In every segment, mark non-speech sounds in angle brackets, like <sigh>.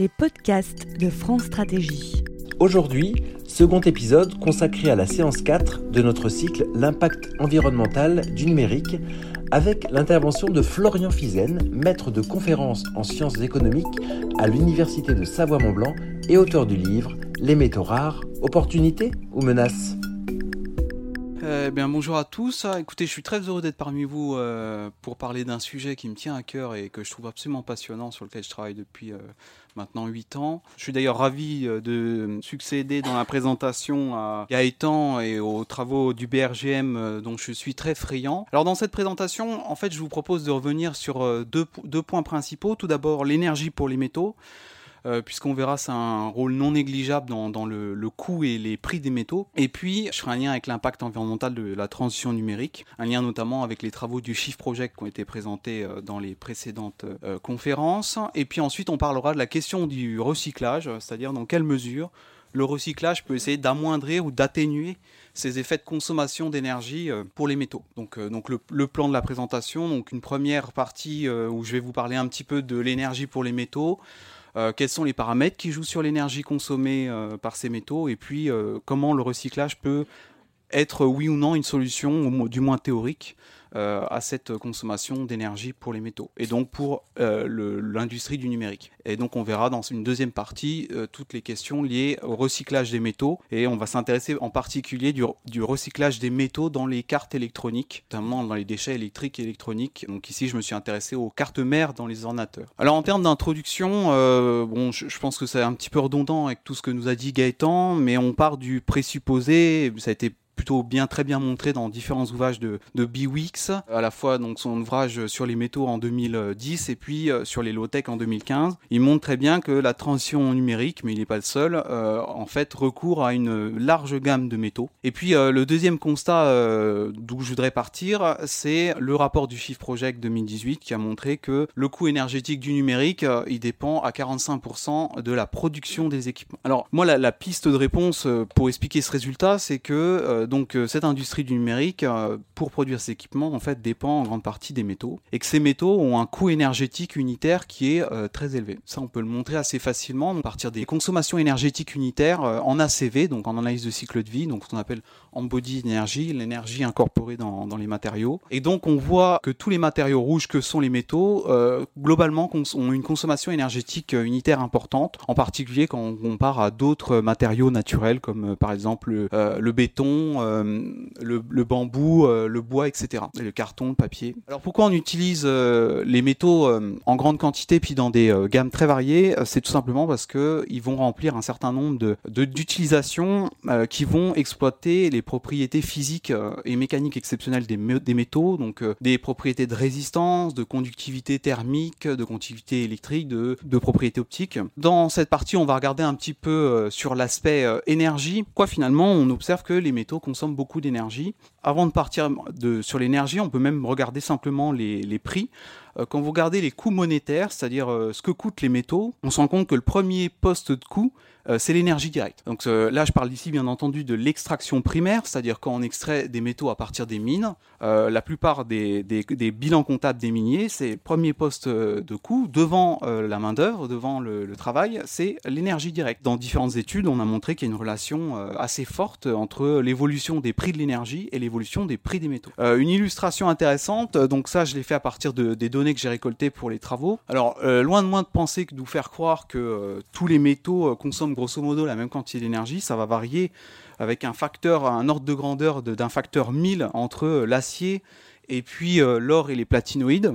les podcasts de France Stratégie. Aujourd'hui, second épisode consacré à la séance 4 de notre cycle L'impact environnemental du numérique avec l'intervention de Florian Fizen, maître de conférences en sciences économiques à l'Université de Savoie-Mont-Blanc et auteur du livre Les métaux rares, opportunités ou menaces eh bien, bonjour à tous. Ah, écoutez, je suis très heureux d'être parmi vous euh, pour parler d'un sujet qui me tient à cœur et que je trouve absolument passionnant, sur lequel je travaille depuis euh, maintenant 8 ans. Je suis d'ailleurs ravi euh, de succéder dans la présentation à Gaëtan et aux travaux du BRGM dont je suis très friand. Alors dans cette présentation, en fait, je vous propose de revenir sur deux, deux points principaux. Tout d'abord, l'énergie pour les métaux. Euh, puisqu'on verra c'est un rôle non négligeable dans, le, coût et les prix des métaux. Et puis, je ferai un lien avec l'impact environnemental de la transition numérique, un lien notamment avec les travaux du Shift Project qui ont été présentés euh, dans les précédentes euh, conférences. Et puis ensuite, on parlera de la question du recyclage, c'est-à-dire dans quelle mesure le recyclage peut essayer d'amoindrir ou d'atténuer ces effets de consommation d'énergie pour les métaux. Donc, donc le, le, plan de la présentation, donc une première partie où je vais vous parler un petit peu de l'énergie pour les métaux, euh, quels sont les paramètres qui jouent sur l'énergie consommée euh, par ces métaux, et puis euh, comment le recyclage peut être oui ou non une solution, du moins théorique, à cette consommation d'énergie pour les métaux et donc pour euh, l'industrie du numérique. Et donc on verra dans une deuxième partie euh, toutes les questions liées au recyclage des métaux et on va s'intéresser en particulier du, recyclage des métaux dans les cartes électroniques, notamment dans les déchets électriques et électroniques. Donc ici je me suis intéressé aux cartes mères dans les ordinateurs. Alors en termes d'introduction, bon, je, je, pense que c'est un petit peu redondant avec tout ce que nous a dit Gaëtan, mais on part du présupposé, ça a été plutôt bien, très bien montré dans différents ouvrages de, de Biwix, à la fois donc son ouvrage sur les métaux en 2010 et puis euh, sur les low-tech en 2015. Il montre très bien que la transition numérique, mais il n'est pas le seul, euh, en fait recourt à une large gamme de métaux. Et puis euh, le deuxième constat d'où je voudrais partir, c'est le rapport du Shift Project 2018 qui a montré que le coût énergétique du numérique, il dépend à 45% de la production des équipements. Alors moi la, piste de réponse pour expliquer ce résultat, c'est que donc cette industrie du numérique, pour produire ces équipements, en fait, dépend en grande partie des métaux, et que ces métaux ont un coût énergétique unitaire qui est euh, très élevé. Ça, on peut le montrer assez facilement à partir des consommations énergétiques unitaires en ACV, donc en analyse de cycle de vie, donc ce qu'on appelle embodied energy, l'énergie incorporée dans, dans, les matériaux. Et donc, on voit que tous les matériaux rouges que sont les métaux, globalement, ont une consommation énergétique unitaire importante, en particulier quand on compare à d'autres matériaux naturels, comme par exemple le béton, euh, le, bambou, euh, le bois, etc. le carton, le papier. Alors pourquoi on utilise euh, les métaux en grande quantité puis dans des gammes très variées? C'est tout simplement parce que ils vont remplir un certain nombre de d'utilisations qui vont exploiter les propriétés physiques et mécaniques exceptionnelles des, métaux, donc des propriétés de résistance, de conductivité thermique, de conductivité électrique, de, de propriétés optiques. Dans cette partie, on va regarder un petit peu sur l'aspect énergie. Quoi finalement, on observe que les métaux consomme beaucoup d'énergie. Avant de partir sur l'énergie, on peut même regarder simplement les prix. Euh, quand vous regardez les coûts monétaires, c'est-à-dire euh, ce que coûtent les métaux, on se rend compte que le premier poste de coût, euh, c'est l'énergie directe. Donc là, je parle ici bien entendu de l'extraction primaire, c'est-à-dire quand on extrait des métaux à partir des mines. la plupart des, bilans comptables des miniers, c'est le premier poste de coût devant la main d'œuvre, devant le, travail, c'est l'énergie directe. Dans différentes études, on a montré qu'il y a une relation assez forte entre l'évolution des prix de l'énergie et l'évolution des prix des métaux. une illustration intéressante, donc ça, je l'ai fait à partir de, des données que j'ai récoltées pour les travaux. Alors, euh, loin de moi de penser que de vous faire croire que euh, tous les métaux euh, consomment grosso modo la même quantité d'énergie, ça va varier avec un facteur, un ordre de grandeur d'un facteur 1000 entre l'acier et puis l'or et les platinoïdes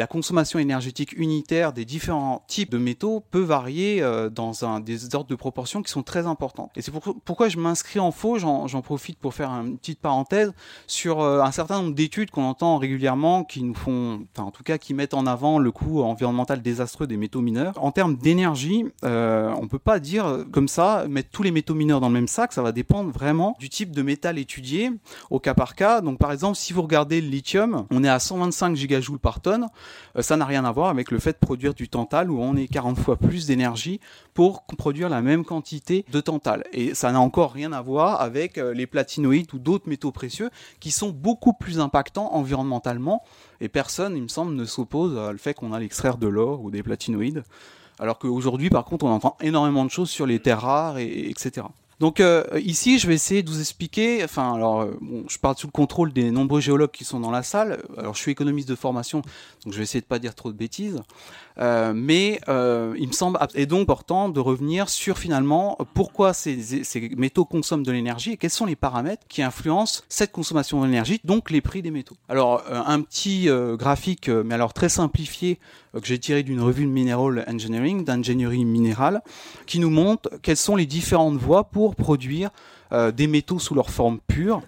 la consommation énergétique unitaire des différents types de métaux peut varier euh, dans des ordres de proportion qui sont très importants. Et c'est pourquoi je m'inscris en faux, j'en profite pour faire une petite parenthèse, sur euh, un certain nombre d'études qu'on entend régulièrement qui nous font, en tout cas qui mettent en avant le coût environnemental désastreux des métaux mineurs. En termes d'énergie, euh, on peut pas dire comme ça, mettre tous les métaux mineurs dans le même sac, ça va dépendre vraiment du type de métal étudié au cas par cas. Donc par exemple, si vous regardez le lithium, on est à 125 gigajoules par tonne. Euh, ça n'a rien à voir avec le fait de produire du tantal où on est 40 fois plus d'énergie pour produire la même quantité de tantal. Et ça n'a encore rien à voir avec euh, les platinoïdes ou d'autres métaux précieux qui sont beaucoup plus impactants environnementalement et personne, il me semble, ne s'oppose au fait qu'on a l'extraire de l'or ou des platinoïdes. Alors qu'aujourd'hui, par contre, on entend énormément de choses sur les terres rares, et, etc. Donc euh, ici, je vais essayer de vous expliquer. Enfin, alors, euh, je parle sous le contrôle des nombreux géologues qui sont dans la salle. Alors, je suis économiste de formation, donc je vais essayer de pas dire trop de bêtises. Euh, mais euh, il me semble est donc important de revenir sur finalement pourquoi ces, ces métaux consomment de l'énergie et quels sont les paramètres qui influencent cette consommation d'énergie, donc les prix des métaux. Alors euh, un petit graphique, mais alors très simplifié, que j'ai tiré d'une revue de Mineral Engineering, d'ingénierie minérale, qui nous montre quelles sont les différentes voies pour produire des métaux sous leur forme pure.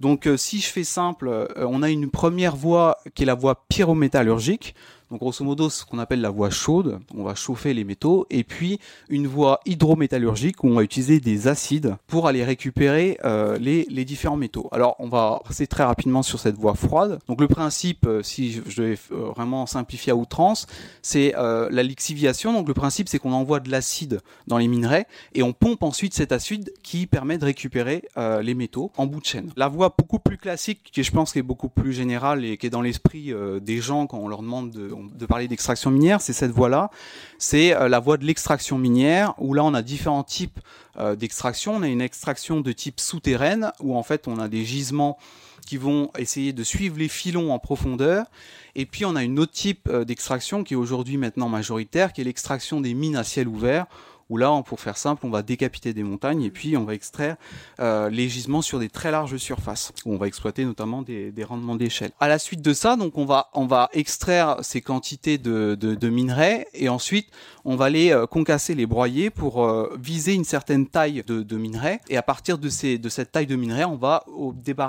Donc si je fais simple, on a une première voie qui est la voie pyrométallurgique. Donc grosso modo, ce qu'on appelle la voie chaude, on va chauffer les métaux, et puis une voie hydrométallurgique où on va utiliser des acides pour aller récupérer euh, les, différents métaux. Alors on va passer très rapidement sur cette voie froide. Donc le principe, euh, si je devais euh, vraiment simplifier à outrance, c'est la lixiviation. Donc le principe, c'est qu'on envoie de l'acide dans les minerais et on pompe ensuite cet acide qui permet de récupérer les métaux en bout de chaîne. La voie beaucoup plus classique, qui je pense est beaucoup plus générale et qui est dans l'esprit des gens quand on leur demande de de parler d'extraction minière, c'est cette voie-là. C'est euh, la voie de l'extraction minière, où là on a différents types euh, d'extraction. On a une extraction de type souterraine, où en fait on a des gisements qui vont essayer de suivre les filons en profondeur. Et puis on a une autre type euh, d'extraction qui est aujourd'hui maintenant majoritaire, qui est l'extraction des mines à ciel ouvert, où là, pour faire simple, on va décapiter des montagnes et puis on va extraire euh, les gisements sur des très larges surfaces, où on va exploiter notamment des, rendements d'échelle. À la suite de ça, donc on va on va extraire ces quantités de, minerais et ensuite on va les euh, concasser, les broyer pour euh, viser une certaine taille de, de, minerais. Et à partir de ces de cette taille de minerais, on va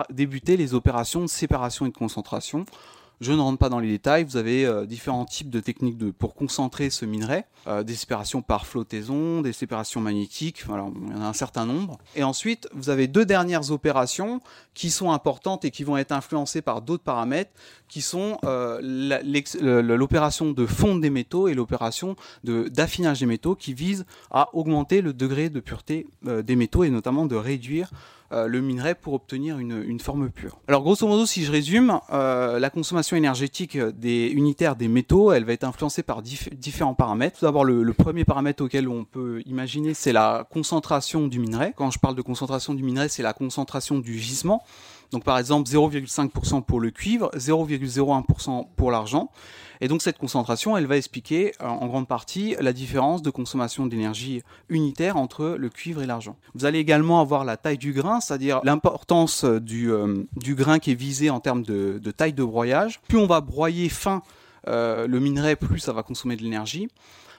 débuter les opérations de séparation et de concentration je ne rentre pas dans les détails. Vous avez euh, différents types de techniques pour concentrer ce minerai. Euh, des séparations par flottaison, des séparations magnétiques. Voilà, il y en a un certain nombre. Et ensuite, vous avez deux dernières opérations qui sont importantes et qui vont être influencées par d'autres paramètres, qui sont euh, l'opération de fonte des métaux et l'opération d'affinage des métaux, qui visent à augmenter le degré de pureté des métaux et notamment de réduire euh, le minerai pour obtenir une, forme pure. Alors grosso modo, si je résume, euh, la consommation énergétique des unitaires des métaux, elle va être influencée par différents paramètres. Tout d'abord, le, premier paramètre auquel on peut imaginer, c'est la concentration du minerai. Quand je parle de concentration du minerai, c'est la concentration du gisement. Donc par exemple 0,5% pour le cuivre, 0,01% pour l'argent. Et donc cette concentration, elle va expliquer euh, en grande partie la différence de consommation d'énergie unitaire entre le cuivre et l'argent. Vous allez également avoir la taille du grain, c'est-à-dire l'importance du, euh, du grain qui est visé en termes de, taille de broyage. Plus on va broyer fin euh, le minerai, plus ça va consommer de l'énergie.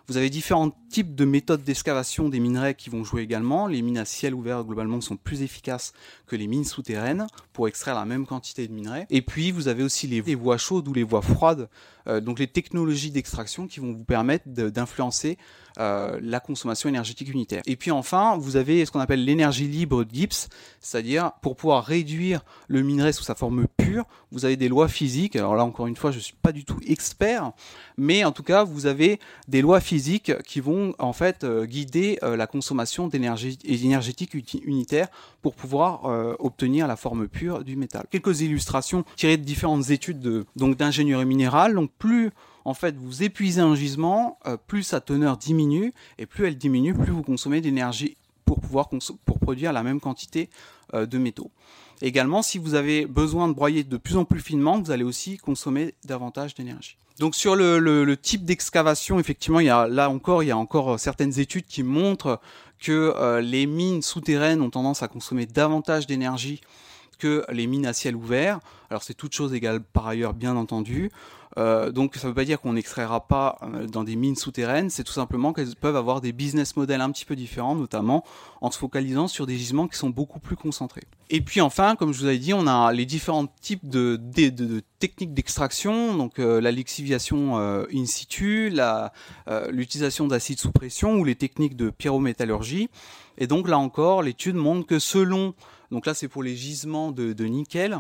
Vous avez différents types de méthodes d'excavation des minerais qui vont jouer également. Les mines à ciel ouvert, globalement, sont plus efficaces que les mines souterraines pour extraire la même quantité de minerais. Et puis, vous avez aussi les, voies chaudes ou les voies froides, euh, donc les technologies d'extraction qui vont vous permettre d'influencer euh, la consommation énergétique unitaire. Et puis enfin, vous avez ce qu'on appelle l'énergie libre de Gibbs, c'est-à-dire pour pouvoir réduire le minerai sous sa forme pure, vous avez des lois physiques. Alors là, encore une fois, je ne suis pas du tout expert, mais en tout cas, vous avez des lois physiques qui vont en fait euh, guider euh, la consommation d'énergie énergétique unitaire pour pouvoir obtenir la forme pure du métal. Quelques illustrations tirées de différentes études de, donc d'ingénierie minérale. Donc plus en fait, vous épuisez un gisement, euh, plus sa teneur diminue, et plus elle diminue, plus vous consommez d'énergie pour pouvoir produire la même quantité euh, de métaux. Également, si vous avez besoin de broyer de plus en plus finement, vous allez aussi consommer davantage d'énergie. Donc sur le, type d'excavation, effectivement, il y a, là encore, il y a encore certaines études qui montrent que euh, les mines souterraines ont tendance à consommer davantage d'énergie que les mines à ciel ouvert. Alors c'est toute chose égale par ailleurs, bien entendu. Euh, donc ça ne veut pas dire qu'on n'extraira pas euh, dans des mines souterraines, c'est tout simplement qu'elles peuvent avoir des business models un petit peu différents, notamment en se focalisant sur des gisements qui sont beaucoup plus concentrés. Et puis enfin, comme je vous avais dit, on a les différents types de, techniques d'extraction, donc euh, la lixiviation in situ, l'utilisation d'acides sous pression ou les techniques de pyrométallurgie. Et donc là encore, l'étude montre que selon donc là, c'est pour les gisements de, nickel.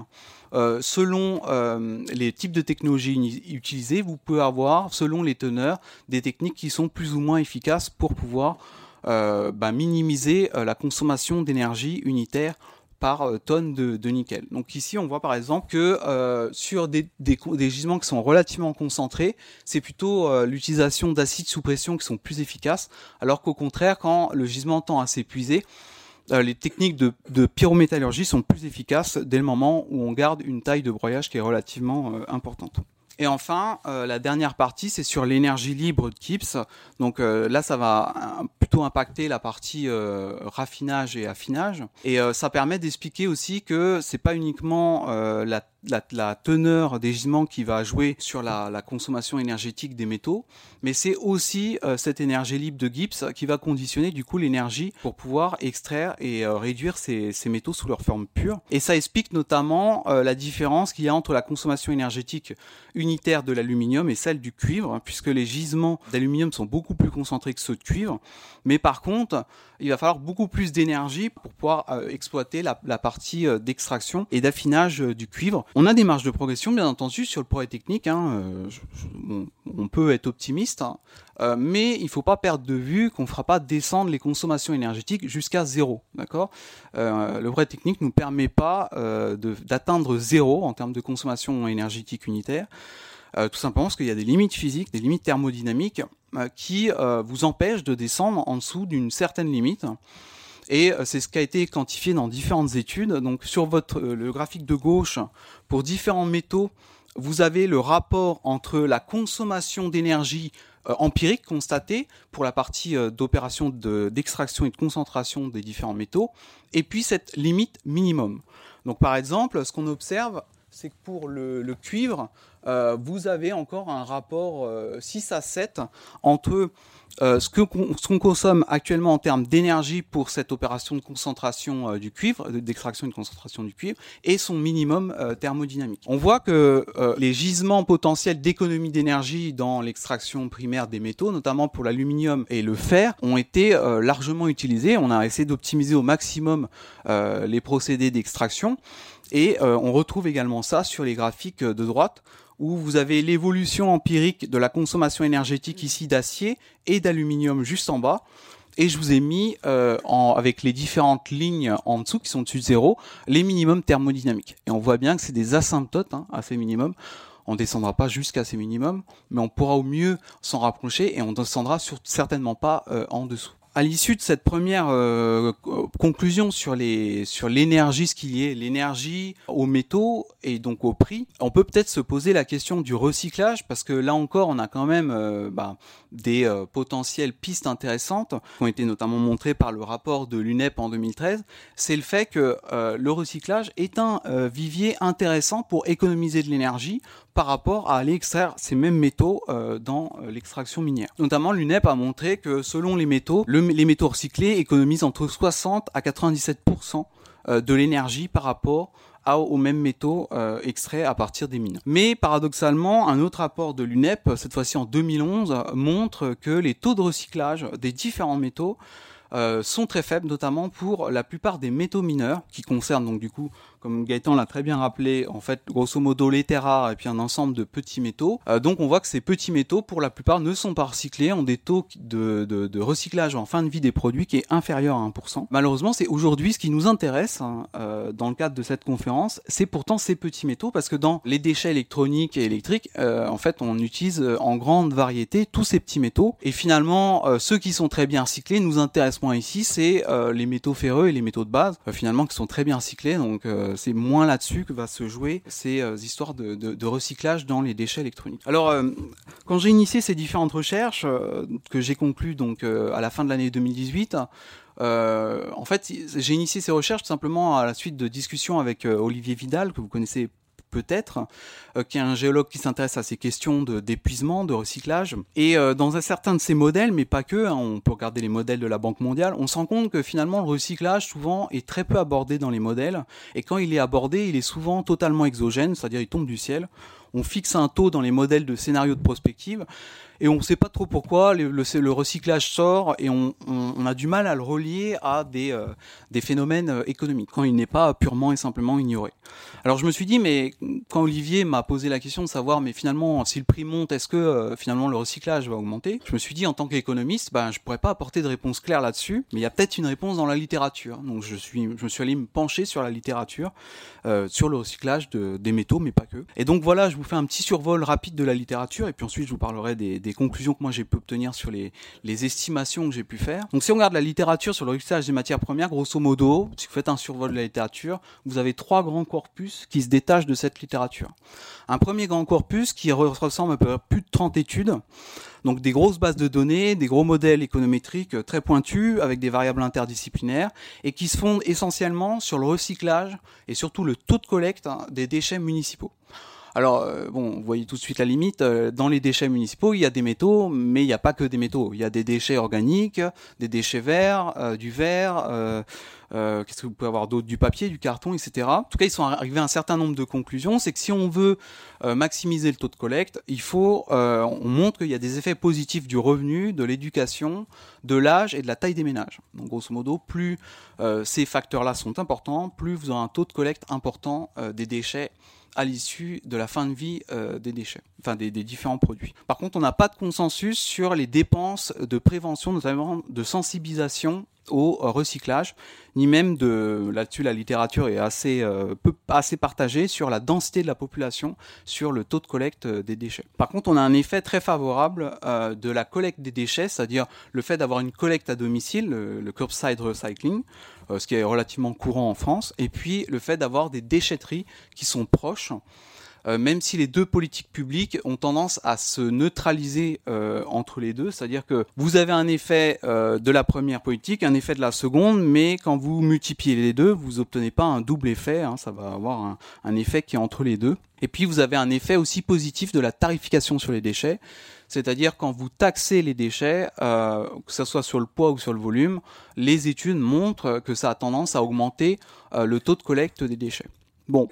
Euh, selon euh, les types de technologies utilisées, vous pouvez avoir, selon les teneurs, des techniques qui sont plus ou moins efficaces pour pouvoir euh, bah, minimiser la consommation d'énergie unitaire par tonne de, nickel. Donc ici, on voit par exemple que sur des, des, gisements qui sont relativement concentrés, c'est plutôt l'utilisation d'acides sous pression qui sont plus efficaces, alors qu'au contraire, quand le gisement tend à s'épuiser, les techniques de, pyrométallurgie sont plus efficaces dès le moment où on garde une taille de broyage qui est relativement importante. Et enfin, euh, la dernière partie, c'est sur l'énergie libre de Kips. Donc euh, là, ça va euh, plutôt impacter la partie raffinage et affinage. Et ça permet d'expliquer aussi que c'est pas uniquement la la, teneur des gisements qui va jouer sur la, consommation énergétique des métaux, mais c'est aussi euh, cette énergie libre de Gibbs qui va conditionner du coup l'énergie pour pouvoir extraire et euh, réduire ces, métaux sous leur forme pure. Et ça explique notamment euh, la différence qu'il y a entre la consommation énergétique unitaire de l'aluminium et celle du cuivre, puisque les gisements d'aluminium sont beaucoup plus concentrés que ceux de cuivre, mais par contre, il va falloir beaucoup plus d'énergie pour pouvoir exploiter la, la partie d'extraction et d'affinage du cuivre. On a des marges de progression, bien entendu, sur le progrès technique. Hein, euh, on, peut être optimiste, hein, euh, mais il ne faut pas perdre de vue qu'on ne fera pas descendre les consommations énergétiques jusqu'à zéro. Euh, Le progrès technique ne nous permet pas d'atteindre zéro en termes de consommation énergétique unitaire. tout simplement parce qu'il y a des limites physiques, des limites thermodynamiques qui vous empêchent de descendre en dessous d'une certaine limite. Et euh, c'est ce qui a été quantifié dans différentes études. Donc sur votre euh, le graphique de gauche, pour différents métaux, vous avez le rapport entre la consommation d'énergie euh, empirique constatée pour la partie d'opération d'extraction et de concentration des différents métaux, et puis cette limite minimum. Donc par exemple, ce qu'on observe, c'est que pour le, cuivre, vous avez encore un rapport 6 à 7 entre euh, ce qu'on consomme actuellement en termes d'énergie pour cette opération de concentration euh, du cuivre, d'extraction et de concentration du cuivre, et son minimum euh, thermodynamique. On voit que les gisements potentiels d'économie d'énergie dans l'extraction primaire des métaux, notamment pour l'aluminium et le fer, ont été largement utilisés. On a essayé d'optimiser au maximum les procédés d'extraction. Et on retrouve également ça sur les graphiques de droite où vous avez l'évolution empirique de la consommation énergétique ici d'acier et d'aluminium juste en bas. Et je vous ai mis, euh, avec les différentes lignes en dessous qui sont dessus de zéro, les minimums thermodynamiques. Et on voit bien que c'est des asymptotes hein, à ces minimums. On ne descendra pas jusqu'à ces minimums, mais on pourra au mieux s'en rapprocher et on descendra certainement pas euh, en dessous à l'issue de cette première euh, conclusion sur l'énergie, ce qu'il y est, l'énergie aux métaux et donc au prix, on peut peut-être se poser la question du recyclage parce que là encore, on a quand même euh, bah, des euh, potentielles pistes intéressantes qui ont été notamment montrées par le rapport de l'UNEP en 2013. C'est le fait que le recyclage est un vivier intéressant pour économiser de l'énergie par rapport à aller extraire ces mêmes métaux dans l'extraction minière. Notamment, l'UNEP a montré que selon les métaux, le les métaux recyclés économisent entre 60 à 97% euh, de l'énergie par rapport aux mêmes métaux euh, extraits à partir des mines. Mais paradoxalement, un autre rapport de l'UNEP, cette fois-ci en 2011, montre que les taux de recyclage des différents métaux euh, sont très faibles, notamment pour la plupart des métaux mineurs, qui concernent donc du coup comme Gaëtan l'a très bien rappelé, en fait, grosso modo, les terres rares et puis un ensemble de petits métaux. Euh, donc on voit que ces petits métaux, pour la plupart, ne sont pas recyclés, ont des taux de, de, de recyclage en fin de vie des produits qui est inférieur à 1%. Malheureusement, c'est aujourd'hui ce qui nous intéresse hein, euh, dans le cadre de cette conférence, c'est pourtant ces petits métaux, parce que dans les déchets électroniques et électriques, euh, en fait, on utilise en grande variété tous ces petits métaux. Et finalement, ceux qui sont très bien recyclés nous intéressent ici, c'est les métaux ferreux et les métaux de base, finalement, qui sont très bien recyclés. Donc euh, c'est moins là-dessus que va se jouer ces euh, histoires de, recyclage dans les déchets électroniques. Alors, euh, quand j'ai initié ces différentes recherches que j'ai conclues donc à la fin de l'année 2018, en fait, j'ai initié ces recherches tout simplement à la suite de discussions avec Olivier Vidal, que vous connaissez peut-être, euh, qui est un géologue qui s'intéresse à ces questions d'épuisement, de, recyclage. Et euh, dans un certain de ces modèles, mais pas que, hein, on peut regarder les modèles de la Banque mondiale, on se rend compte que finalement le recyclage souvent est très peu abordé dans les modèles, et quand il est abordé, il est souvent totalement exogène, c'est-à-dire il tombe du ciel. on fixe un taux dans les modèles de scénario de prospective et on ne sait pas trop pourquoi le, recyclage sort et on, a du mal à le relier à des, euh, phénomènes euh, économiques quand il n'est pas purement et simplement ignoré. Alors je me suis dit mais quand Olivier m'a posé la question de savoir mais finalement si le prix monte est-ce que euh, finalement le recyclage va augmenter Je me suis dit en tant qu'économiste ben je pourrais pas apporter de réponse claire là-dessus mais il y a peut-être une réponse dans la littérature. Donc je suis je me suis allé me pencher sur la littérature sur le recyclage de, des métaux mais pas que. Et donc voilà je vous fais un petit survol rapide de la littérature et puis ensuite je vous parlerai des conclusions que moi j'ai pu obtenir sur les, estimations que j'ai pu faire. Donc si on regarde la littérature sur le recyclage des matières premières, grosso modo, si vous faites un survol de la littérature, vous avez trois grands corpus qui se détachent de cette littérature. Un premier grand corpus qui ressemble à peu près plus de 30 études, donc des grosses bases de données, des gros modèles économétriques très pointus avec des variables interdisciplinaires et qui se fondent essentiellement sur le recyclage et surtout le taux de collecte hein, des déchets municipaux. Alors, euh, bon, vous voyez tout de suite la limite. Euh, dans les déchets municipaux, il y a des métaux, mais il n'y a pas que des métaux. Il y a des déchets organiques, des déchets verts, euh, du verre. Euh, Qu'est-ce que vous pouvez avoir d'autre? Du papier, du carton, etc. En tout cas, ils sont arrivés à un certain nombre de conclusions. C'est que si on veut maximiser le taux de collecte, il faut, on montre qu'il y a des effets positifs du revenu, de l'éducation, de l'âge et de la taille des ménages. Donc, grosso modo, plus ces facteurs-là sont importants, plus vous aurez un taux de collecte important des déchets à l'issue de la fin de vie euh, des déchets, enfin des, différents produits. Par contre, on n'a pas de consensus sur les dépenses de prévention, notamment de sensibilisation au recyclage, ni même de là-dessus la littérature est assez euh, peu assez partagée sur la densité de la population sur le taux de collecte euh, des déchets. Par contre, on a un effet très favorable euh, de la collecte des déchets, c'est-à-dire le fait d'avoir une collecte à domicile, le, le curbside recycling, ce qui est relativement courant en France, et puis le fait d'avoir des déchetteries qui sont proches. Euh, même si les deux politiques publiques ont tendance à se neutraliser euh, entre les deux, c'est-à-dire que vous avez un effet euh, de la première politique, un effet de la seconde, mais quand vous multipliez les deux, vous obtenez pas un double effet, hein, ça va avoir un, effet qui est entre les deux. Et puis vous avez un effet aussi positif de la tarification sur les déchets, c'est-à-dire quand vous taxez les déchets, que ce soit sur le poids ou sur le volume, les études montrent que ça a tendance à augmenter le taux de collecte des déchets. Bon,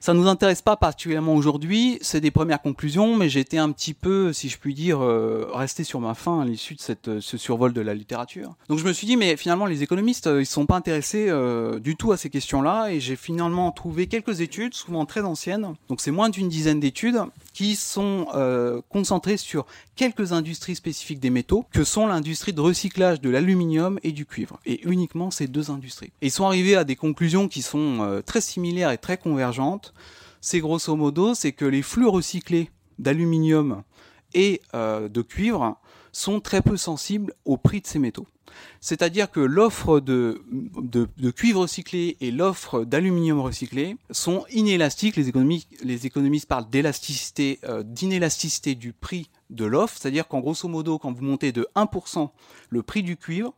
ça nous intéresse pas particulièrement aujourd'hui, c'est des premières conclusions, mais été un petit peu, si je puis dire, euh, resté sur ma faim à l'issue de cette, ce survol de la littérature. Donc je me suis dit, mais finalement les économistes, euh, ils sont pas intéressés euh, du tout à ces questions-là, et j'ai finalement trouvé quelques études, souvent très anciennes, donc c'est moins d'une dizaine d'études, qui sont euh, concentrées sur quelques industries spécifiques des métaux, que sont l'industrie de recyclage de l'aluminium et du cuivre, et uniquement ces deux industries. Et ils sont arrivés à des conclusions qui sont euh, très similaires et très convergentes, c'est grosso modo, c'est que les flux recyclés d'aluminium et euh, de cuivre sont très peu sensibles au prix de ces métaux. C'est-à-dire que l'offre de, cuivre recyclé et l'offre d'aluminium recyclé sont inélastiques. Les, économistes, les économistes parlent d'élasticité, euh, d'inélasticité du prix de l'offre, c'est-à-dire qu'en grosso modo, quand vous montez de 1% le prix du cuivre,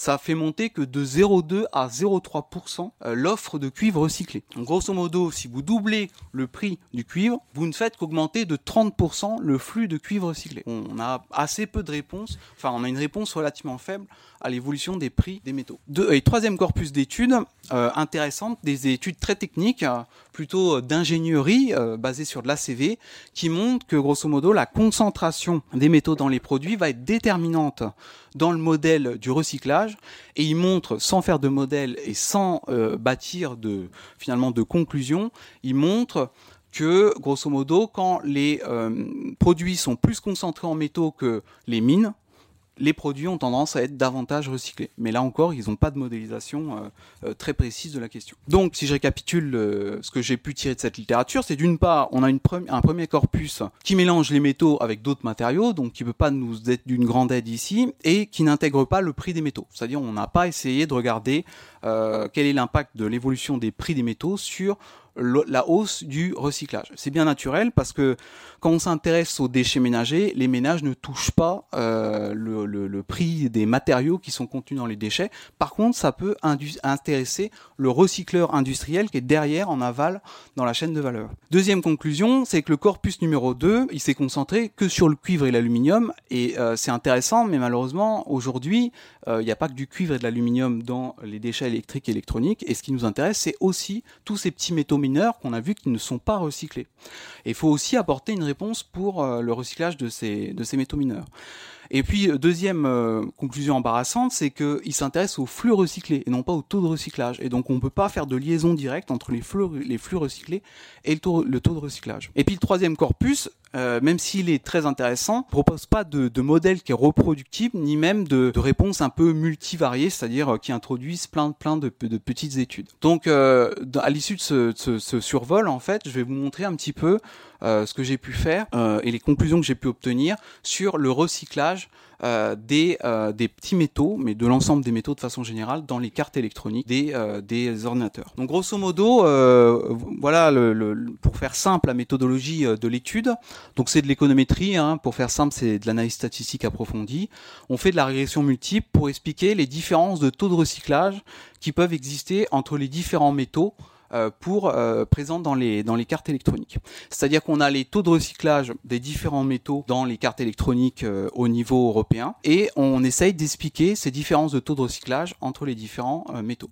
ça fait monter que de 0,2 à 0,3% euh, l'offre de cuivre recyclé. Donc, grosso modo, si vous doublez le prix du cuivre, vous ne faites qu'augmenter de 30% le flux de cuivre recyclé. On a assez peu de réponses, enfin on a une réponse relativement faible à l'évolution des prix des métaux. Et troisième corpus d'études euh, intéressantes, des études très techniques, euh, plutôt d'ingénierie euh, basées sur de l'ACV, qui montrent que grosso modo la concentration des métaux dans les produits va être déterminante dans le modèle du recyclage. Et il montre sans faire de modèle et sans euh, bâtir de finalement de conclusion, il montre que grosso modo quand les euh, produits sont plus concentrés en métaux que les mines, les produits ont tendance à être davantage recyclés. Mais là encore, ils n'ont pas de modélisation euh, euh, très précise de la question. Donc, si je récapitule euh, ce que j'ai pu tirer de cette littérature, c'est d'une part, on a un premier corpus qui mélange les métaux avec d'autres matériaux, donc qui ne peut pas nous être d'une grande aide ici, et qui n'intègre pas le prix des métaux. C'est-à-dire, on n'a pas essayé de regarder euh, quel est l'impact de l'évolution des prix des métaux sur la hausse du recyclage? C'est bien naturel parce que quand on s'intéresse aux déchets ménagers, les ménages ne touchent pas euh, le, prix des matériaux qui sont contenus dans les déchets. Par contre, ça peut intéresser le recycleur industriel qui est derrière, en aval, dans la chaîne de valeur. Deuxième conclusion, c'est que le corpus numéro 2, il s'est concentré que sur le cuivre et l'aluminium. Et euh, c'est intéressant, mais malheureusement, aujourd'hui, euh, il n'y a pas que du cuivre et de l'aluminium dans les déchets électriques et électroniques. Et ce qui nous intéresse, c'est aussi tous ces petits métaux mineurs qu'on a vu qui ne sont pas recyclés. Et il faut aussi apporter une réponse pour le recyclage de ces, métaux mineurs. Et puis, euh, deuxième euh, conclusion embarrassante, c'est qu'il s'intéresse aux flux recyclés et non pas au taux de recyclage. Et donc, on ne peut pas faire de liaison directe entre les flux, recyclés et le taux de recyclage. Et puis, le troisième corpus, euh, même s'il est très intéressant, propose pas de, de, modèle qui est reproductible, ni même de, de réponses un peu multivariées, c'est-à-dire qui introduisent plein, plein de, de petites études. Donc, euh, à l'issue de ce, ce, ce, survol, en fait, je vais vous montrer un petit peu euh, ce que j'ai pu faire euh, et les conclusions que j'ai pu obtenir sur le recyclage euh, des, euh, des petits métaux, mais de l'ensemble des métaux de façon générale, dans les cartes électroniques des, euh, des ordinateurs. Donc grosso modo, voilà, le, le, pour faire simple, la méthodologie de l'étude. Donc c'est de l'économétrie, hein, pour faire simple, c'est de l'analyse statistique approfondie. On fait de la régression multiple pour expliquer les différences de taux de recyclage qui peuvent exister entre les différents métaux euh, pour euh, présentes dans les dans les cartes électroniques. C'est-à-dire qu'on a les taux de recyclage des différents métaux dans les cartes électroniques euh, au niveau européen et on essaye d'expliquer ces différences de taux de recyclage entre les différents métaux.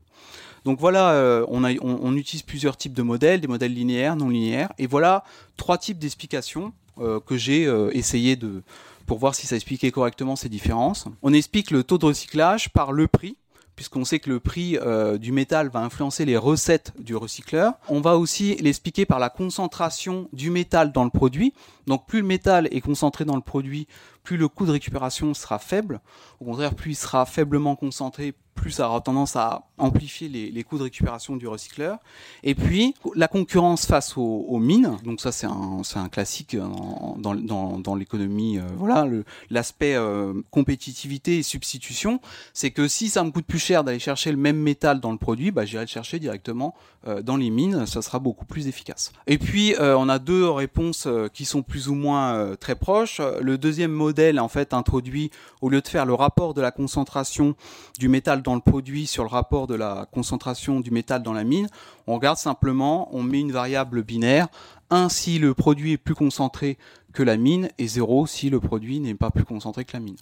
Donc voilà, on, a, on, on, utilise plusieurs types de modèles, des modèles linéaires, non linéaires, et voilà trois types d'explications que j'ai essayé de pour voir si ça expliquait correctement ces différences. On explique le taux de recyclage par le prix, puisqu'on sait que le prix euh, du métal va influencer les recettes du recycleur. On va aussi l'expliquer par la concentration du métal dans le produit. Donc plus le métal est concentré dans le produit, plus le coût de récupération sera faible. Au contraire, plus il sera faiblement concentré, plus ça aura tendance à amplifier les, coûts de récupération du recycleur. Et puis, la concurrence face aux, mines, donc ça c'est un, classique dans, dans, l'économie, euh, voilà, l'aspect euh, compétitivité et substitution, c'est que si ça me coûte plus cher d'aller chercher le même métal dans le produit, bah, j'irai le chercher directement euh, dans les mines, ça sera beaucoup plus efficace. Et puis, euh, on a deux réponses euh, qui sont plus ou moins très proches. Le deuxième modèle, en fait, introduit, au lieu de faire le rapport de la concentration du métal dans le produit sur le rapport de la concentration du métal dans la mine, on regarde simplement, on met une variable binaire, 1 si le produit est plus concentré que la mine et 0 si le produit n'est pas plus concentré que la mine.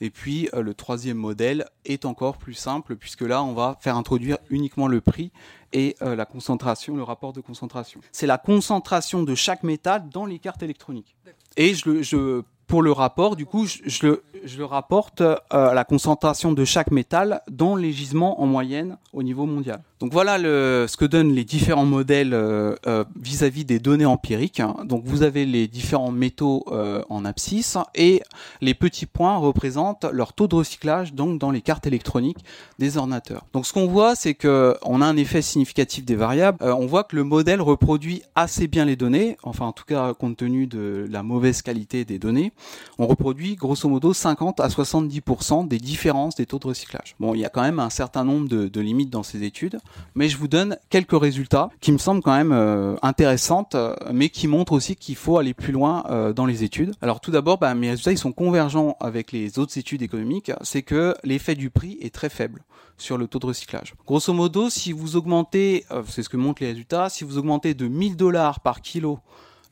Et puis euh, le troisième modèle est encore plus simple puisque là on va faire introduire uniquement le prix et euh, la concentration, le rapport de concentration. C'est la concentration de chaque métal dans les cartes électroniques. Et je, je pour le rapport, du coup, je, je, le, je le, rapporte euh, à la concentration de chaque métal dans les gisements en moyenne au niveau mondial. Donc voilà ce que donnent les différents modèles euh, euh, vis-à-vis -vis des données empiriques. Donc vous avez les différents métaux euh, en abscisse et les petits points représentent leur taux de recyclage donc dans les cartes électroniques des ordinateurs. Donc ce qu'on voit, c'est que on a un effet significatif des variables. On voit que le modèle reproduit assez bien les données, enfin en tout cas compte tenu de la mauvaise qualité des données, on reproduit grosso modo 50 à 70% des différences des taux de recyclage. Bon, il y a quand même un certain nombre de limites dans ces études mais je vous donne quelques résultats qui me semblent quand même euh, intéressantes, euh, mais qui montrent aussi qu'il faut aller plus loin euh, dans les études. Alors tout d'abord, bah, mes résultats sont convergents avec les autres études économiques, c'est que l'effet du prix est très faible sur le taux de recyclage. Grosso modo, si vous augmentez, euh, c'est ce que montrent les résultats, si vous augmentez de 1000 dollars par kilo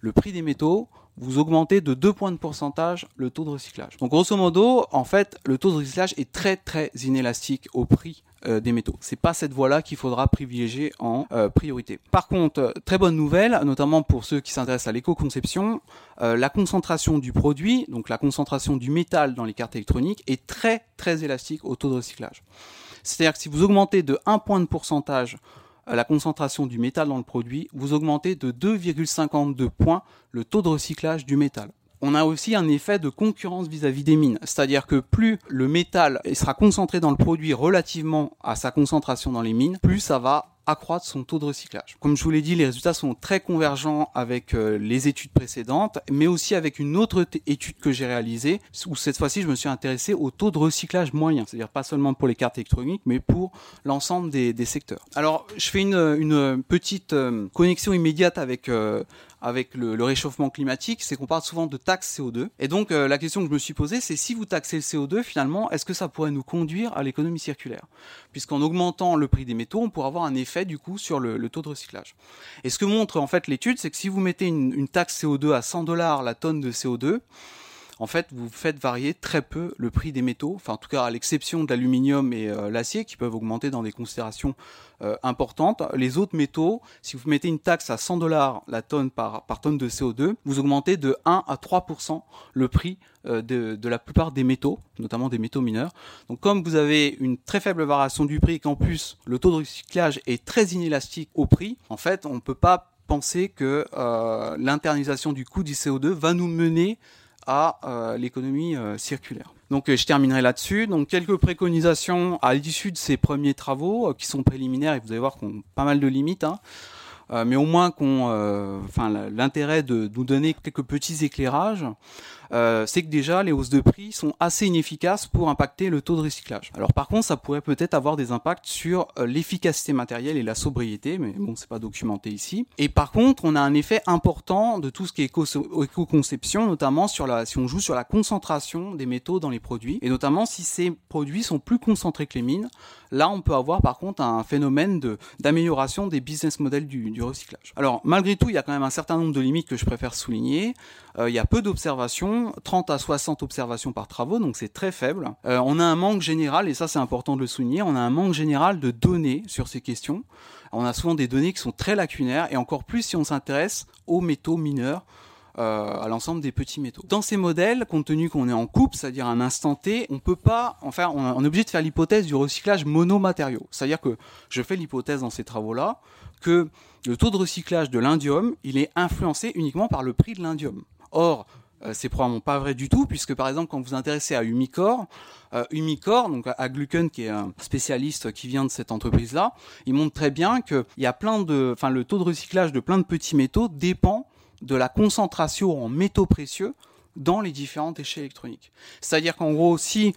le prix des métaux, vous augmentez de 2 points de pourcentage le taux de recyclage. Donc grosso modo, en fait, le taux de recyclage est très très inélastique au prix euh, des métaux. C'est pas cette voie-là qu'il faudra privilégier en euh, priorité. Par contre, euh, très bonne nouvelle, notamment pour ceux qui s'intéressent à l'éco-conception, la concentration du produit, donc la concentration du métal dans les cartes électroniques, est très très élastique au taux de recyclage. C'est-à-dire que si vous augmentez de 1 point de pourcentage la concentration du métal dans le produit, vous augmentez de 2,52 points le taux de recyclage du métal on a aussi un effet de concurrence vis-à-vis des mines. C'est-à-dire que plus le métal sera concentré dans le produit relativement à sa concentration dans les mines, plus ça va accroître son taux de recyclage. Comme je vous l'ai dit, les résultats sont très convergents avec euh, les études précédentes, mais aussi avec une autre étude que j'ai réalisée, où cette fois-ci je me suis intéressé au taux de recyclage moyen, c'est-à-dire pas seulement pour les cartes électroniques, mais pour l'ensemble des, secteurs. Alors, je fais une, une petite euh, connexion immédiate avec euh, avec le, réchauffement climatique, c'est qu'on parle souvent de taxe CO2. Et donc euh, la question que je me suis posée, c'est si vous taxez le CO2, finalement, est-ce que ça pourrait nous conduire à l'économie circulaire? Puisqu'en augmentant le prix des métaux, on pourrait avoir un effet du coup sur le, le taux de recyclage. Et ce que montre en fait l'étude, c'est que si vous mettez une, une taxe CO2 à 100 dollars la tonne de CO2, en fait, vous faites varier très peu le prix des métaux, en tout cas à l'exception de l'aluminium et euh, l'acier qui peuvent augmenter dans des considérations euh, importantes. Les autres métaux, si vous mettez une taxe à 100 dollars la tonne par, tonne de CO2, vous augmentez de 1 à 3% le prix euh, de, de, la plupart des métaux, notamment des métaux mineurs. Donc comme vous avez une très faible variation du prix et qu'en plus le taux de recyclage est très inélastique au prix, en fait on ne peut pas penser que l'internalisation du coût du CO2 va nous mener à euh, l'économie euh, circulaire. Donc je terminerai là-dessus. Donc quelques préconisations à l'issue de ces premiers travaux qui sont préliminaires et vous allez voir qu'on a pas mal de limites. Hein. mais au moins qu'on, enfin l'intérêt de nous donner quelques petits éclairages. Euh, c'est que déjà les hausses de prix sont assez inefficaces pour impacter le taux de recyclage. Alors par contre, ça pourrait peut-être avoir des impacts sur euh, l'efficacité matérielle et la sobriété, mais bon, c'est pas documenté ici. Et par contre, on a un effet important de tout ce qui est éco-conception, notamment sur la, si on joue sur la concentration des métaux dans les produits, et notamment si ces produits sont plus concentrés que les mines. Là, on peut avoir par contre un phénomène d'amélioration des business models du recyclage. Alors malgré tout, il y a quand même un certain nombre de limites que je préfère souligner. Euh, il y a peu d'observations, 30 à 60 observations par travaux, donc c'est très faible. Euh, on a un manque général, et ça c'est important de le souligner, on a un manque général de données sur ces questions. On a souvent des données qui sont très lacunaires, et encore plus si on s'intéresse aux métaux mineurs. Euh, à l'ensemble des petits métaux. Dans ces modèles, compte tenu qu'on est en coupe, c'est-à-dire un instant T, on peut pas, enfin, on est obligé de faire l'hypothèse du recyclage monomatériaux. C'est-à-dire que je fais l'hypothèse dans ces travaux-là que le taux de recyclage de l'indium, il est influencé uniquement par le prix de l'indium. Or, euh, c'est probablement pas vrai du tout, puisque par exemple, quand vous vous intéressez à Umicore, euh, Umicore, donc à Glucken, qui est un spécialiste qui vient de cette entreprise-là, il montre très bien que y a plein de, enfin, le taux de recyclage de plein de petits métaux dépend de la concentration en métaux précieux dans les différents déchets électroniques. C'est-à-dire qu'en gros, si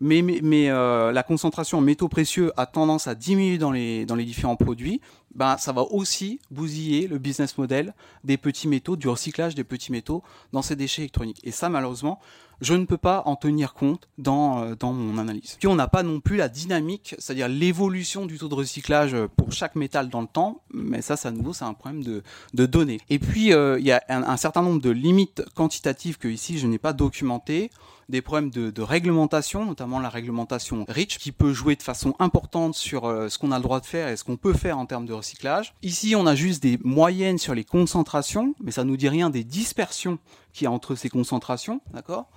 mais, mais, euh, la concentration en métaux précieux a tendance à diminuer dans les, dans les différents produits, ben, ça va aussi bousiller le business model des petits métaux, du recyclage des petits métaux dans ces déchets électroniques. Et ça, malheureusement, je ne peux pas en tenir compte dans, euh, dans mon analyse. Puis on n'a pas non plus la dynamique, c'est-à-dire l'évolution du taux de recyclage pour chaque métal dans le temps, mais ça, ça à nouveau, c'est un problème de, de données. Et puis, euh, il y a un, un, certain nombre de limites quantitatives que ici, je n'ai pas documentées des problèmes de, de, réglementation, notamment la réglementation REACH, qui peut jouer de façon importante sur euh, ce qu'on a le droit de faire et ce qu'on peut faire en termes de recyclage. Ici, on a juste des moyennes sur les concentrations, mais ça nous dit rien des dispersions qu'il y a entre ces concentrations, d'accord?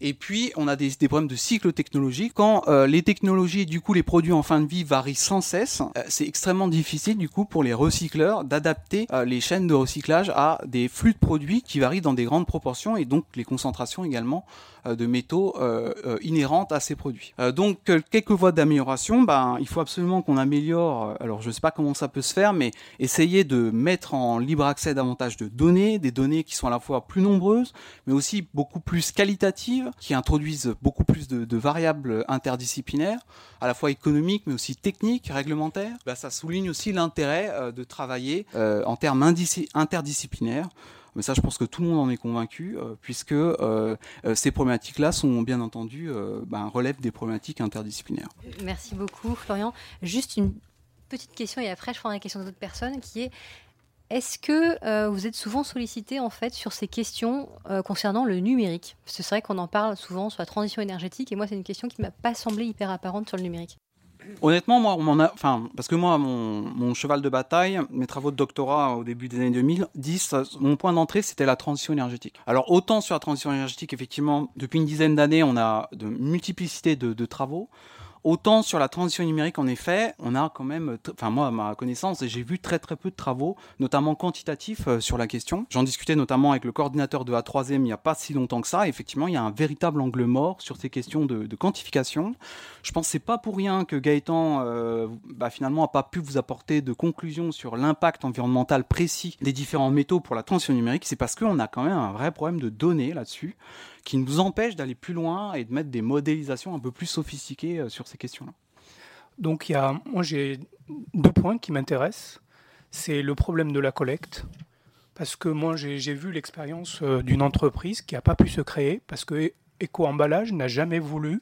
Et puis, on a des, des, problèmes de cycle technologique. Quand euh, les technologies, du coup, les produits en fin de vie varient sans cesse, euh, c'est extrêmement difficile, du coup, pour les recycleurs d'adapter euh, les chaînes de recyclage à des flux de produits qui varient dans des grandes proportions et donc les concentrations également euh, de métaux euh, euh, inhérentes à ces produits. donc quelques voies d'amélioration, ben, il faut absolument qu'on améliore, alors je ne sais pas comment ça peut se faire, mais essayer de mettre en libre accès davantage de données, des données qui sont à la fois plus nombreuses, mais aussi beaucoup plus qualitatives, qui introduisent beaucoup plus de, variables interdisciplinaires, à la fois économiques, mais aussi techniques, réglementaires. Ben, ça souligne aussi l'intérêt de travailler en termes interdisciplinaires mais ça, je pense que tout le monde en est convaincu, euh, puisque euh, euh, ces problématiques-là sont bien entendu ben, relèvent des problématiques interdisciplinaires. Merci beaucoup, Florian. Juste une petite question, et après, je prendrai la question d'autres personnes, qui est est-ce que euh, vous êtes souvent sollicité en fait sur ces questions euh, concernant le numérique? Parce que c'est vrai qu'on en parle souvent sur la transition énergétique, et moi c'est une question qui m'a pas semblé hyper apparente sur le numérique. Honnêtement, moi, on a, enfin, parce que moi, mon, cheval de bataille, mes travaux de doctorat au début des années 2010, mon point d'entrée, c'était la transition énergétique. Alors, autant sur la transition énergétique, effectivement, depuis une dizaine d'années, on a de multiplicité de travaux. Autant sur la transition numérique, en effet, on a quand même, enfin moi, à ma connaissance, j'ai vu très très peu de travaux, notamment quantitatifs, euh, sur la question. J'en discutais notamment avec le coordinateur de A3M il n'y a pas si longtemps que ça. Effectivement, il y a un véritable angle mort sur ces questions de, quantification. Je pense c'est pas pour rien que Gaëtan, euh, bah, finalement, a pas pu vous apporter de conclusions sur l'impact environnemental précis des différents métaux pour la transition numérique. C'est parce qu'on a quand même un vrai problème de données là-dessus qui nous empêche d'aller plus loin et de mettre des modélisations un peu plus sophistiquées euh, sur ces questions-là. Donc, il y a, moi, j'ai deux points qui m'intéressent. C'est le problème de la collecte, parce que moi, j'ai vu l'expérience euh, d'une entreprise qui n'a pas pu se créer, parce que Eco-Emballage n'a jamais voulu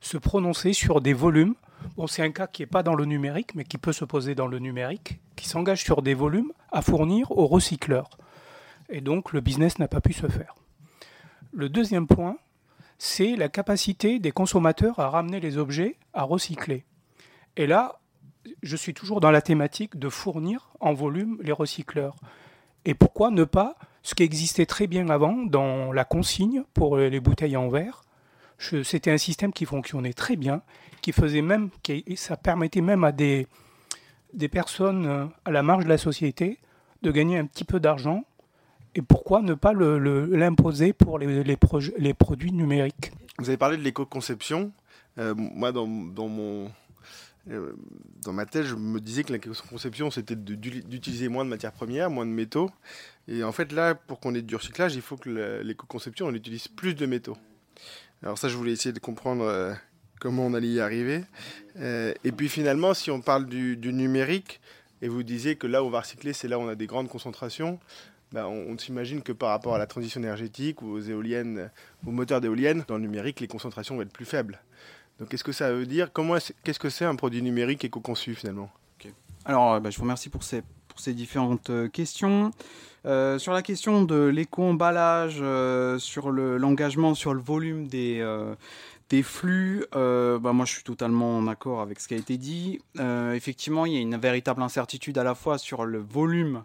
se prononcer sur des volumes. Bon, c'est un cas qui n'est pas dans le numérique, mais qui peut se poser dans le numérique, qui s'engage sur des volumes à fournir aux recycleurs. Et donc, le business n'a pas pu se faire. Le deuxième point, c'est la capacité des consommateurs à ramener les objets recycler. Et là, je suis toujours dans la thématique de fournir en volume les recycleurs. Et pourquoi ne pas ce qui existait très bien avant dans la consigne pour les bouteilles en verre? C'était un système qui fonctionnait très bien, qui faisait même, ça permettait même à des, des personnes euh, à la marge de la société de gagner un petit peu d'argent. Et pourquoi ne pas l'imposer pour les, les, les, produits numériques? Vous avez parlé de l'éco-conception. Euh, moi, dans, mon euh, dans ma tête, je me disais que la conception, c'était d'utiliser moins de matières premières, moins de métaux. Et en fait, là, pour qu'on ait du recyclage, il faut que l'éco-conception, on utilise plus de métaux. Alors ça, je voulais essayer de comprendre euh, comment on allait y arriver. Et puis finalement, si on parle du, numérique, et vous disiez que là où on va recycler, c'est là où on a des grandes concentrations, bah, on, on s'imagine que par rapport à la transition énergétique ou aux éoliennes, aux moteurs d'éoliennes, dans le numérique, les concentrations vont être plus faibles. Donc, qu'est-ce que ça veut dire Comment Qu'est-ce que c'est un produit numérique éco-conçu finalement? Alors, euh, bah, je vous remercie pour ces, pour ces différentes euh, questions. Euh, sur la question de l'éco-emballage, sur l'engagement, sur le volume des, des flux, bah, moi je suis totalement en accord avec ce qui a été dit. effectivement, il y a une véritable incertitude à la fois sur le volume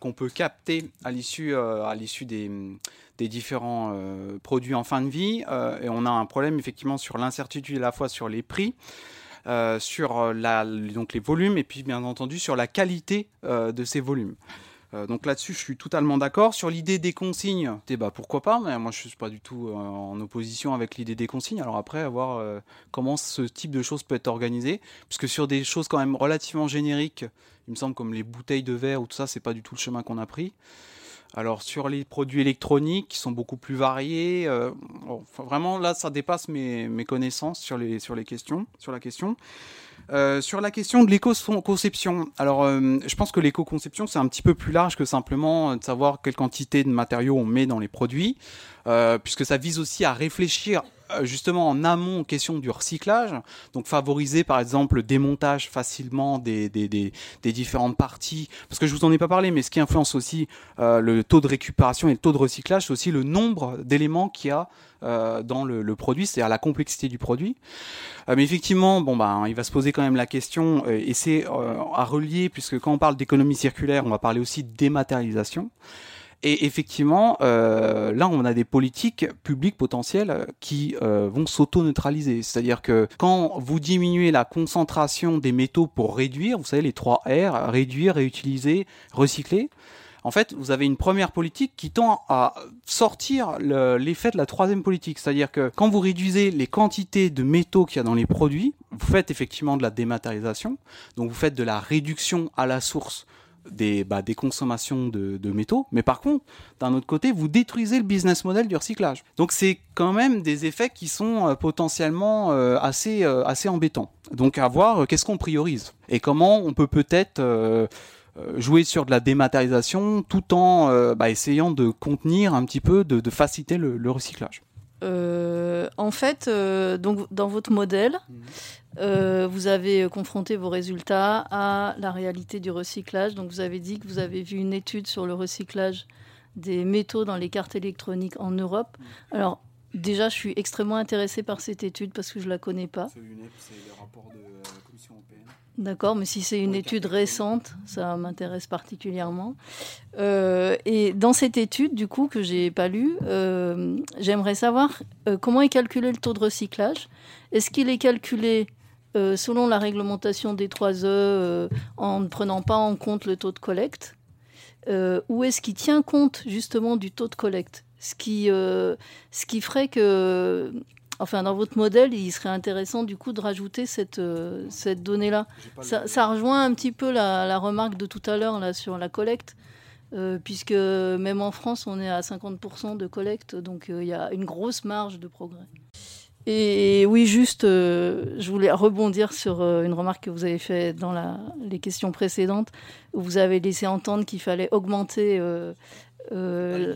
qu'on peut capter à l'issue l'issue des, différents euh, produits en fin de vie. Euh, et on a un problème effectivement sur l'incertitude à la fois sur les prix. Euh, sur la, donc les volumes et puis bien entendu sur la qualité de ces volumes. Donc là-dessus, je suis totalement d'accord. Sur l'idée des consignes, bah, pourquoi pas, mais moi je ne suis pas du tout en opposition avec l'idée des consignes. Alors après, à voir comment ce type de choses peut être organisé, puisque sur des choses quand même relativement génériques, il me semble comme les bouteilles de verre ou tout ça, c'est pas du tout le chemin qu'on a pris. Alors sur les produits électroniques qui sont beaucoup plus variés, euh, vraiment là ça dépasse mes, connaissances sur les questions, sur la question. Euh, sur la question de l'éco-conception, alors euh, je pense que l'éco-conception c'est un petit peu plus large que simplement de savoir quelle quantité de matériaux on met dans les produits, puisque ça vise aussi à réfléchir euh, justement en amont aux questions du recyclage, donc favoriser par exemple le démontage facilement des, des, des, des, différentes parties, parce que je vous en ai pas parlé, mais ce qui influence aussi euh, le taux de récupération et le taux de recyclage, c'est aussi le nombre d'éléments qu'il y a euh, dans le, le produit, c'est-à-dire la complexité du produit. mais effectivement, bon ben, il va se poser quand même la question, et c'est à relier, puisque quand on parle d'économie circulaire, on va parler aussi de dématérialisation. Et effectivement, euh, là, on a des politiques publiques potentielles qui euh, vont s'auto-neutraliser. C'est-à-dire que quand vous diminuez la concentration des métaux pour réduire, vous savez, les trois R, réduire, réutiliser, recycler, en fait, vous avez une première politique qui tend à sortir l'effet de la troisième politique. C'est-à-dire que quand vous réduisez les quantités de métaux qu'il y a dans les produits, vous faites effectivement de la dématérialisation, donc vous faites de la réduction à la source des, bah, des consommations de, de, métaux, mais par contre, d'un autre côté, vous détruisez le business model du recyclage. Donc c'est quand même des effets qui sont euh, potentiellement euh, assez, euh, assez embêtants. Donc à voir qu'est-ce qu'on priorise et comment on peut peut-être jouer sur de la dématérialisation tout en bah, essayant de contenir un petit peu, de, de faciliter le, le recyclage. en fait, donc dans votre modèle, mmh. Euh, vous avez confronté vos résultats à la réalité du recyclage. Donc, vous avez dit que vous avez vu une étude sur le recyclage des métaux dans les cartes électroniques en Europe. Alors, déjà, je suis extrêmement intéressée par cette étude parce que je ne la connais pas. C'est le rapport de la Commission européenne. D'accord, mais si c'est une étude récente, ça m'intéresse particulièrement. Euh, et dans cette étude, du coup, que j'ai pas lue, euh, j'aimerais savoir comment est calculé le taux de recyclage? Est-ce qu'il est calculé euh, selon la réglementation des 3E, euh, en ne prenant pas en compte le taux de collecte euh, Ou est-ce qu'il tient compte justement du taux de collecte? Ce qui, ce qui ferait que, enfin, dans votre modèle, il serait intéressant du coup de rajouter cette, cette donnée-là. Ça, rejoint un petit peu la, la remarque de tout à l'heure là sur la collecte. puisque même en France, on est à 50% de collecte, donc il y a une grosse marge de progrès. Et oui, juste, euh, je voulais rebondir sur euh, une remarque que vous avez faite dans la, les questions précédentes, où vous avez laissé entendre qu'il fallait augmenter. Euh,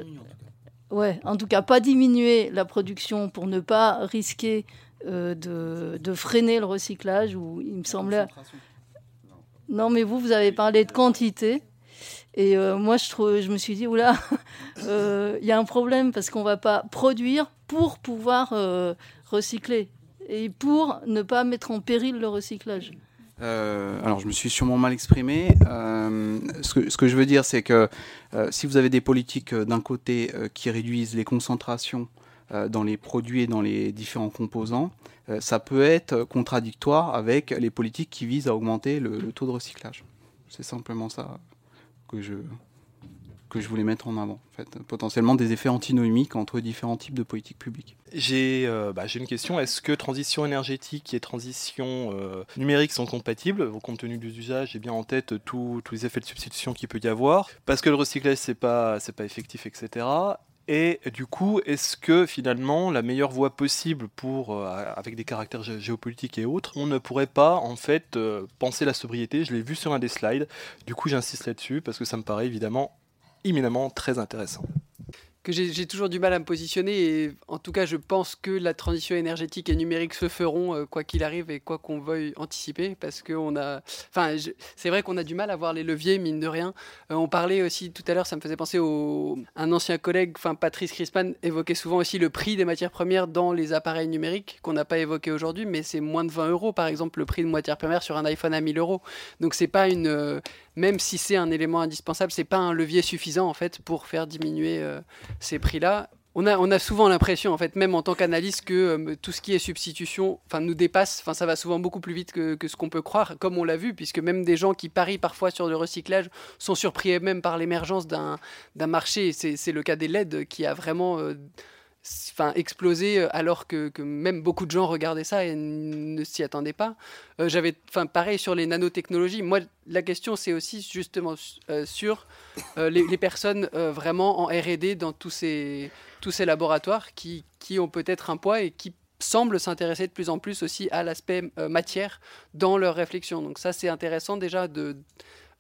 ouais, en tout cas, pas diminuer la production pour ne pas risquer de, de, freiner le recyclage. Où il me semblait. Non, mais vous, vous avez parlé de quantité. Et moi, je, trouve, je me suis dit, oula, <laughs> il y a un problème parce qu'on ne va pas produire pour pouvoir recycler et pour ne pas mettre en péril le recyclage. Euh, alors, je me suis sûrement mal exprimé. Euh, ce, que, je veux dire, c'est que euh, si vous avez des politiques d'un côté qui réduisent les concentrations dans les produits et dans les différents composants, ça peut être contradictoire avec les politiques qui visent à augmenter le taux de recyclage. C'est simplement ça que je, que je voulais mettre en avant. En fait. Potentiellement des effets antinomiques entre différents types de politiques publiques. J'ai euh, bah, une question. Est-ce que transition énergétique et transition euh, numérique sont compatibles? Compte tenu des usages, j'ai bien en tête tous les effets de substitution qu'il peut y avoir. Parce que le recyclage, c'est pas, pas effectif, etc. Et du coup, est-ce que finalement, la meilleure voie possible pour, euh, avec des caractères géopolitiques et autres, on ne pourrait pas en fait penser la sobriété? Je l'ai vu sur un des slides. Du coup, j'insiste là-dessus parce que ça me paraît évidemment éminemment très intéressant que j'ai toujours du mal à me positionner. Et en tout cas, je pense que la transition énergétique et numérique se feront euh, quoi qu'il arrive et quoi qu'on veuille anticiper, parce que on a, enfin, c'est vrai qu'on a du mal à voir les leviers, mine de rien. Euh, on parlait aussi tout à l'heure, ça me faisait penser au un ancien collègue, enfin Patrice Crispin évoquait souvent aussi le prix des matières premières dans les appareils numériques qu'on n'a pas évoqué aujourd'hui, mais c'est moins de 20 euros par exemple le prix de matières premières sur un iPhone à 1000 euros. Donc c'est pas une euh, même si c'est un élément indispensable, c'est pas un levier suffisant en fait pour faire diminuer ces prix-là. On a, on a, souvent l'impression, en fait, même en tant qu'analyste, que euh, tout ce qui est substitution nous dépasse. Enfin, ça va souvent beaucoup plus vite que, ce qu'on peut croire, comme on l'a vu, puisque même des gens qui parient parfois sur le recyclage sont surpris même par l'émergence d'un marché. C'est le cas des LED qui a vraiment. Euh, enfin explosé euh, alors que, même beaucoup de gens regardaient ça et ne s'y attendaient pas. Euh, j'avais, enfin pareil sur les nanotechnologies. Moi, la question c'est aussi justement euh, sur les, personnes vraiment en R&D dans tous ces tous ces laboratoires qui, qui ont peut-être un poids et qui semblent s'intéresser de plus en plus aussi à l'aspect matière dans leur réflexion. Donc ça c'est intéressant déjà de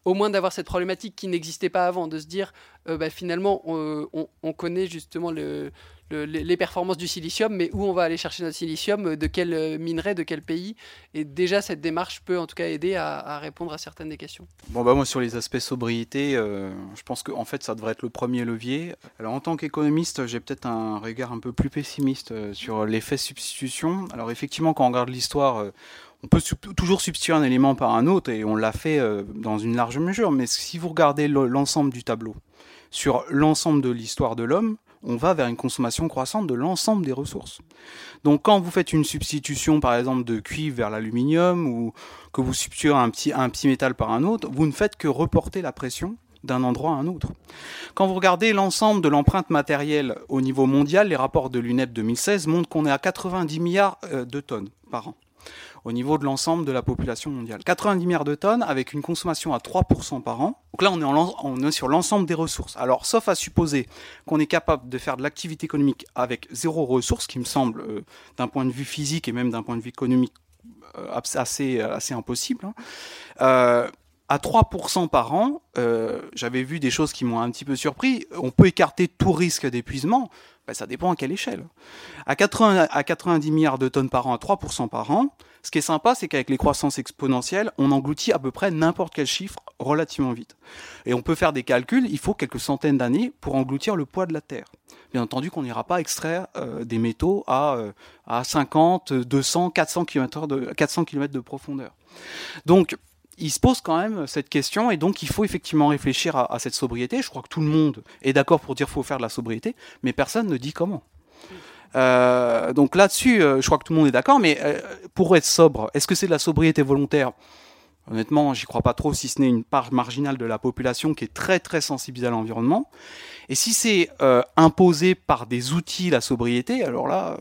au moins d'avoir cette problématique qui n'existait pas avant, de se dire bah, finalement on, connaît justement le, les performances du silicium, mais où on va aller chercher notre silicium, de quel euh, minerai, de quel pays. Et déjà, cette démarche peut en tout cas aider à, répondre à certaines des questions. Bon, bah moi, sur les aspects sobriété, euh, je pense qu'en en fait, ça devrait être le premier levier. Alors, en tant qu'économiste, j'ai peut-être un regard un peu plus pessimiste euh, sur l'effet substitution. Alors, effectivement, quand on regarde l'histoire, on peut toujours substituer un élément par un autre, et on l'a fait dans une large mesure. Mais si vous regardez l'ensemble du tableau, sur l'ensemble de l'histoire de l'homme, on va vers une consommation croissante de l'ensemble des ressources. Donc quand vous faites une substitution par exemple de cuivre vers l'aluminium ou que vous substituez un petit, un métal par un autre, vous ne faites que reporter la pression d'un endroit à un autre. Quand vous regardez l'ensemble de l'empreinte matérielle au niveau mondial, les rapports de l'UNEP 2016 montrent qu'on est à 90 milliards euh, de tonnes par an au niveau de l'ensemble de la population mondiale. 90 milliards de tonnes avec une consommation à 3% par an. Donc là, on est, est sur l'ensemble des ressources. Alors, sauf à supposer qu'on est capable de faire de l'activité économique avec zéro ressource, qui me semble, euh, d'un point de vue physique et même d'un point de vue économique, euh, assez, assez impossible. Hein. À 3% par an, euh, j'avais vu des choses qui m'ont un petit peu surpris. On peut écarter tout risque d'épuisement. Ben, ça dépend à quelle échelle. À, 80, à 90 milliards de tonnes par an, à 3% par an, ce qui est sympa, c'est qu'avec les croissances exponentielles, on engloutit à peu près n'importe quel chiffre relativement vite. Et on peut faire des calculs, il faut quelques centaines d'années pour engloutir le poids de la Terre. Bien entendu qu'on n'ira pas extraire euh, des métaux à, euh, à 50, 200, 400 km de, 400 km de profondeur. Donc, il se pose quand même cette question et donc il faut effectivement réfléchir à, cette sobriété. Je crois que tout le monde est d'accord pour dire qu'il faut faire de la sobriété, mais personne ne dit comment. Euh, donc là-dessus, euh, je crois que tout le monde est d'accord, mais euh, pour être sobre, est-ce que c'est de la sobriété volontaire? Honnêtement, j'y crois pas trop, si ce n'est une part marginale de la population qui est très très sensibilisée à l'environnement. Et si c'est imposé par des outils la sobriété, alors là,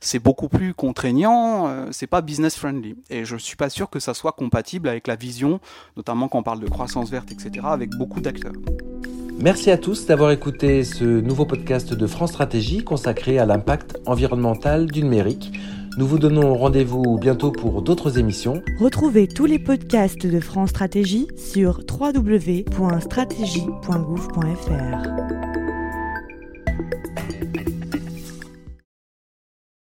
c'est beaucoup plus contraignant, c'est pas business friendly. Et je suis pas sûr que ça soit compatible avec la vision, notamment quand on parle de croissance verte, etc., avec beaucoup d'acteurs. Merci à tous d'avoir écouté ce nouveau podcast de France Stratégie consacré à l'impact environnemental du numérique. Nous vous donnons rendez-vous bientôt pour d'autres émissions. Retrouvez tous les podcasts de France Stratégie sur www.stratégie.gouv.fr.